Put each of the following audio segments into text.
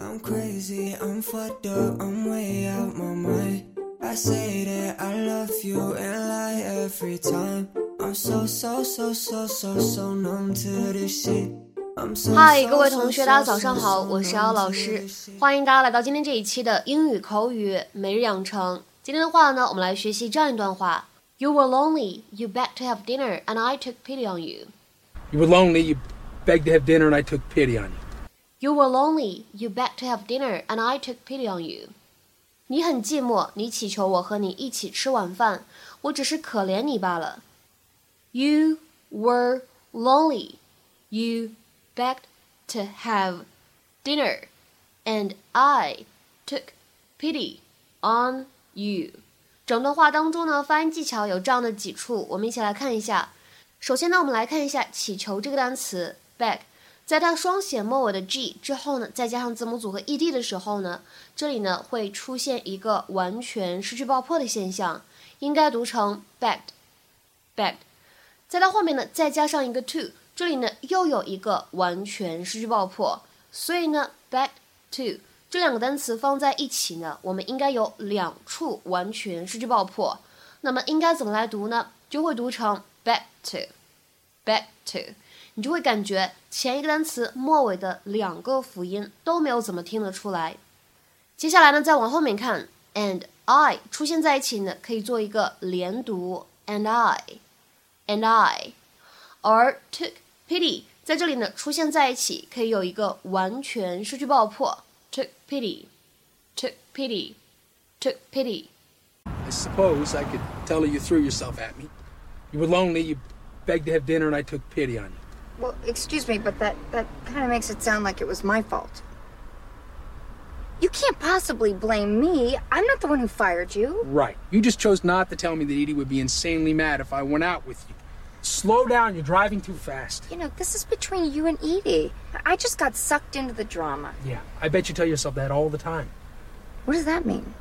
I'm crazy, I'm fucked up, I'm way out my mind. I say that I love you and lie every time. I'm so so so so so so numb to this shit. 嗨，各位同学，大家早上好，我是姚老师，欢迎大家来到今天这一期的英语口语每日养成。今天的话呢，我们来学习这样一段话：You were lonely, you begged to have dinner, and I took pity on you. You were lonely, you begged to have dinner, and I took pity on you. You were lonely, you begged to have dinner, and I took pity on you. 你很寂寞，你祈求我和你一起吃晚饭，我只是可怜你罢了。You were lonely, you begged to have dinner, and I took pity on you. 整段话当中呢，发音技巧有这样的几处，我们一起来看一下。首先呢，我们来看一下祈求这个单词 beg。 在它双写末尾的 g 之后呢，再加上字母组合 ed 的时候呢，这里呢会出现一个完全失去爆破的现象，应该读成 begged，begged。在它后面呢再加上一个 to，这里呢又有一个完全失去爆破，所以呢 begged to 这两个单词放在一起呢，我们应该有两处完全失去爆破。那么应该怎么来读呢？就会读成 begged to，begged to。你就会感觉前一个单词末尾的两个辅音都没有怎么听得出来。接下来呢，再往后面看，and I 出现在一起呢，可以做一个连读，and I，and I，而 took pity 在这里呢出现在一起，可以有一个完全失去爆破，took pity，took pity，took pity。I suppose I could tell you threw yourself at me. You were lonely, you begged to have dinner, and I took pity on you. Well, excuse me, but that, that kind of makes it sound like it was my fault. You can't possibly blame me. I'm not the one who fired you. Right. You just chose not to tell me that Edie would be insanely mad if I went out with you. Slow down, you're driving too fast. You know, this is between you and Edie. I just got sucked into the drama. Yeah, I bet you tell yourself that all the time. What does that mean?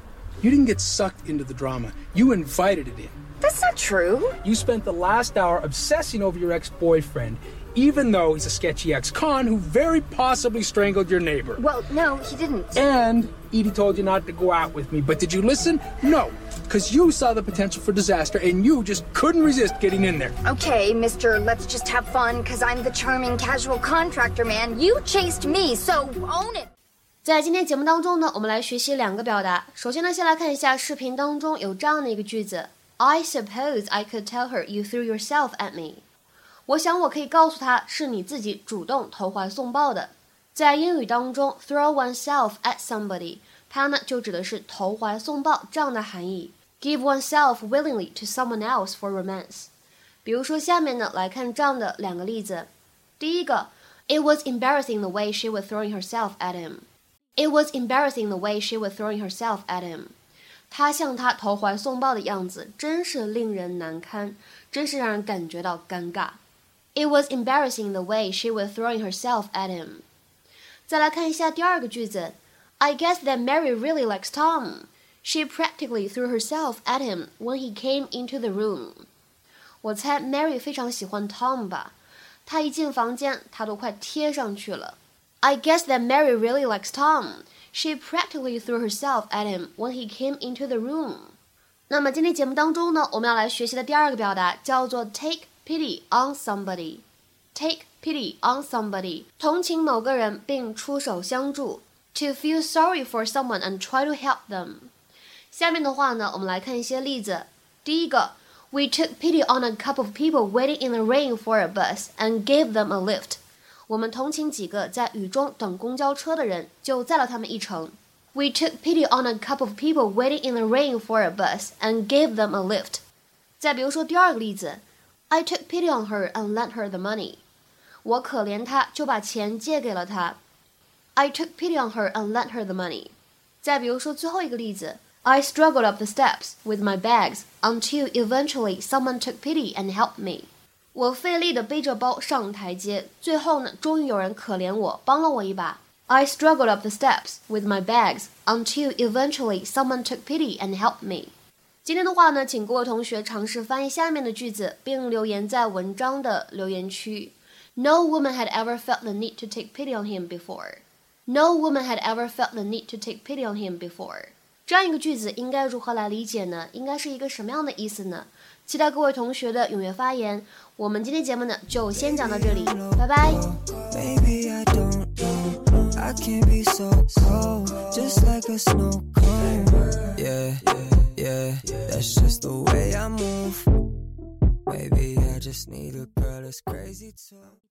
You didn't get sucked into the drama, you invited it in. That's not true. You spent the last hour obsessing over your ex boyfriend, even though he's a sketchy ex con who very possibly strangled your neighbor. Well, no, he didn't. And Edie told you not to go out with me, but did you listen? No, because you saw the potential for disaster and you just couldn't resist getting in there. Okay, mister, let's just have fun, because I'm the charming casual contractor man. You chased me, so own it. 在今天节目当中呢，我们来学习两个表达。首先呢，先来看一下视频当中有这样的一个句子：I suppose I could tell her you threw yourself at me. 我想我可以告诉他是你自己主动投怀送抱的。在英语当中，throw oneself at somebody，它呢就指的是投怀送抱这样的含义。Give oneself willingly to someone else for romance。比如说下面呢来看这样的两个例子。第一个，It was embarrassing the way she was throwing herself at him. It was embarrassing the way she was throwing herself at him. 他向他投怀送抱的样子真是令人难堪，真是让人感觉到尴尬。It was embarrassing the way she was throwing herself at him. 再来看一下第二个句子，I guess that Mary really likes Tom. She practically threw herself at him when he came into the room. 我猜 Mary 非常喜欢 Tom 吧，她一进房间，她都快贴上去了。I guess that Mary really likes Tom. She practically threw herself at him when he came into the room. 那么今天节目当中呢，我们要来学习的第二个表达叫做 take pity on somebody. Take pity on somebody，同情某个人并出手相助。To feel sorry for someone and try to help them。下面的话呢，我们来看一些例子。第一个，We took pity on a couple of people waiting in the rain for a bus and gave them a lift。我们同情几个在雨中等公交车的人，就载了他们一程。We took pity on a couple of people waiting in the rain for a bus and gave them a lift。再比如说第二个例子 ，I took pity on her and lent her the money。我可怜她，就把钱借给了她。I took pity on her and lent her the money。再比如说最后一个例子，I struggled up the steps with my bags until eventually someone took pity and helped me。我费力地背着包上台阶，最后呢，终于有人可怜我，帮了我一把。I struggled up the steps with my bags until eventually someone took pity and helped me。 今天的话呢，请各位同学尝试翻译下面的句子，并留言在文章的留言区。No woman had ever felt the need to take pity on him before. No woman had ever felt the need to take pity on him before。这样一个句子应该如何来理解呢？应该是一个什么样的意思呢？期待各位同学的踊跃发言。我们今天节目呢就先讲到这里，拜拜。Maybe I just need a girl that's crazy too.